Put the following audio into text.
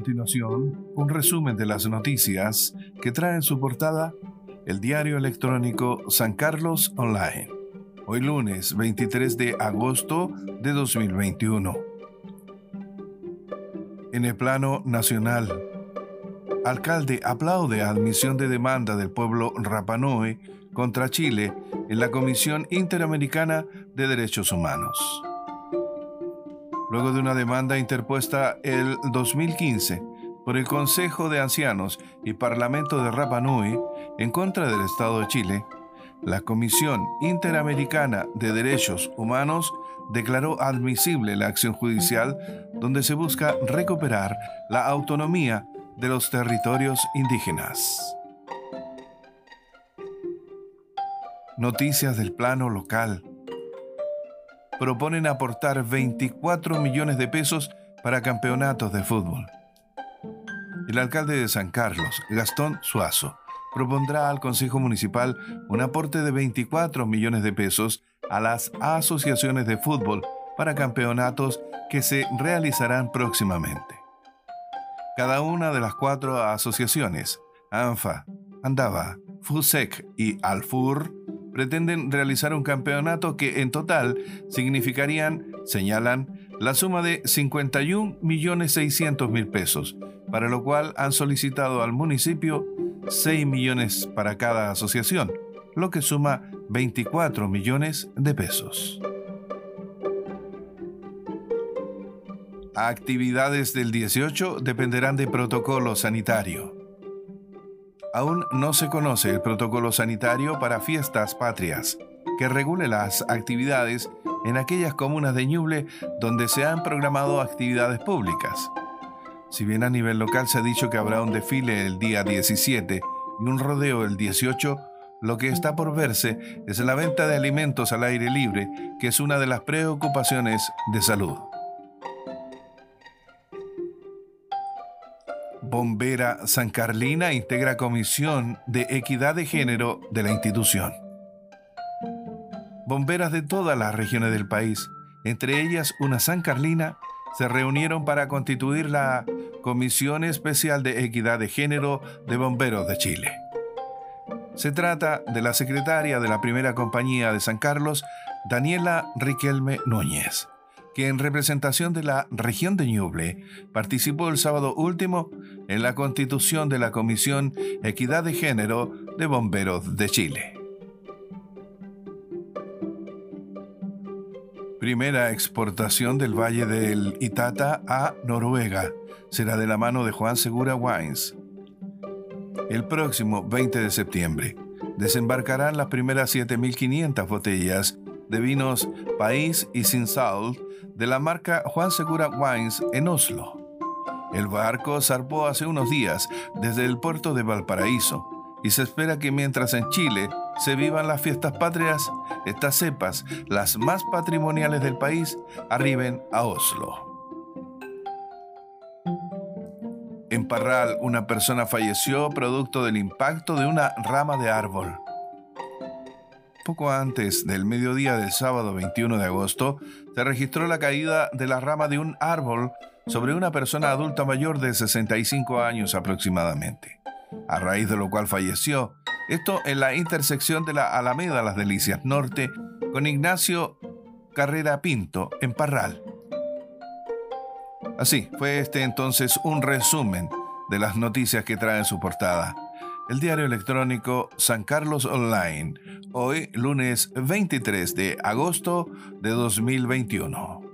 continuación, un resumen de las noticias que trae en su portada el diario electrónico San Carlos Online. Hoy lunes 23 de agosto de 2021. En el plano nacional, alcalde aplaude admisión de demanda del pueblo Rapanui contra Chile en la Comisión Interamericana de Derechos Humanos luego de una demanda interpuesta el 2015 por el Consejo de Ancianos y Parlamento de Rapa Nui en contra del Estado de Chile, la Comisión Interamericana de Derechos Humanos declaró admisible la acción judicial donde se busca recuperar la autonomía de los territorios indígenas. Noticias del plano local proponen aportar 24 millones de pesos para campeonatos de fútbol. El alcalde de San Carlos, Gastón Suazo, propondrá al Consejo Municipal un aporte de 24 millones de pesos a las asociaciones de fútbol para campeonatos que se realizarán próximamente. Cada una de las cuatro asociaciones, ANFA, Andava, FUSEC y ALFUR, pretenden realizar un campeonato que en total significarían, señalan, la suma de 51.600.000 pesos, para lo cual han solicitado al municipio 6 millones para cada asociación, lo que suma 24 millones de pesos. Actividades del 18 dependerán de protocolo sanitario aún no se conoce el protocolo sanitario para fiestas patrias, que regule las actividades en aquellas comunas de Ñuble donde se han programado actividades públicas. Si bien a nivel local se ha dicho que habrá un desfile el día 17 y un rodeo el 18, lo que está por verse es la venta de alimentos al aire libre, que es una de las preocupaciones de salud. Bombera San Carlina integra Comisión de Equidad de Género de la institución. Bomberas de todas las regiones del país, entre ellas una San Carlina, se reunieron para constituir la Comisión Especial de Equidad de Género de Bomberos de Chile. Se trata de la secretaria de la primera compañía de San Carlos, Daniela Riquelme Núñez que en representación de la región de Ñuble participó el sábado último en la constitución de la Comisión Equidad de Género de Bomberos de Chile. Primera exportación del Valle del Itata a Noruega será de la mano de Juan Segura Wines. El próximo 20 de septiembre desembarcarán las primeras 7.500 botellas de vinos País y Sin Salt de la marca Juan Segura Wines en Oslo. El barco zarpó hace unos días desde el puerto de Valparaíso y se espera que mientras en Chile se vivan las fiestas patrias, estas cepas, las más patrimoniales del país, arriben a Oslo. En Parral, una persona falleció producto del impacto de una rama de árbol. Poco antes del mediodía del sábado 21 de agosto, se registró la caída de la rama de un árbol sobre una persona adulta mayor de 65 años aproximadamente, a raíz de lo cual falleció. Esto en la intersección de la Alameda Las Delicias Norte con Ignacio Carrera Pinto en Parral. Así, fue este entonces un resumen de las noticias que trae en su portada el diario electrónico San Carlos Online, hoy lunes 23 de agosto de 2021.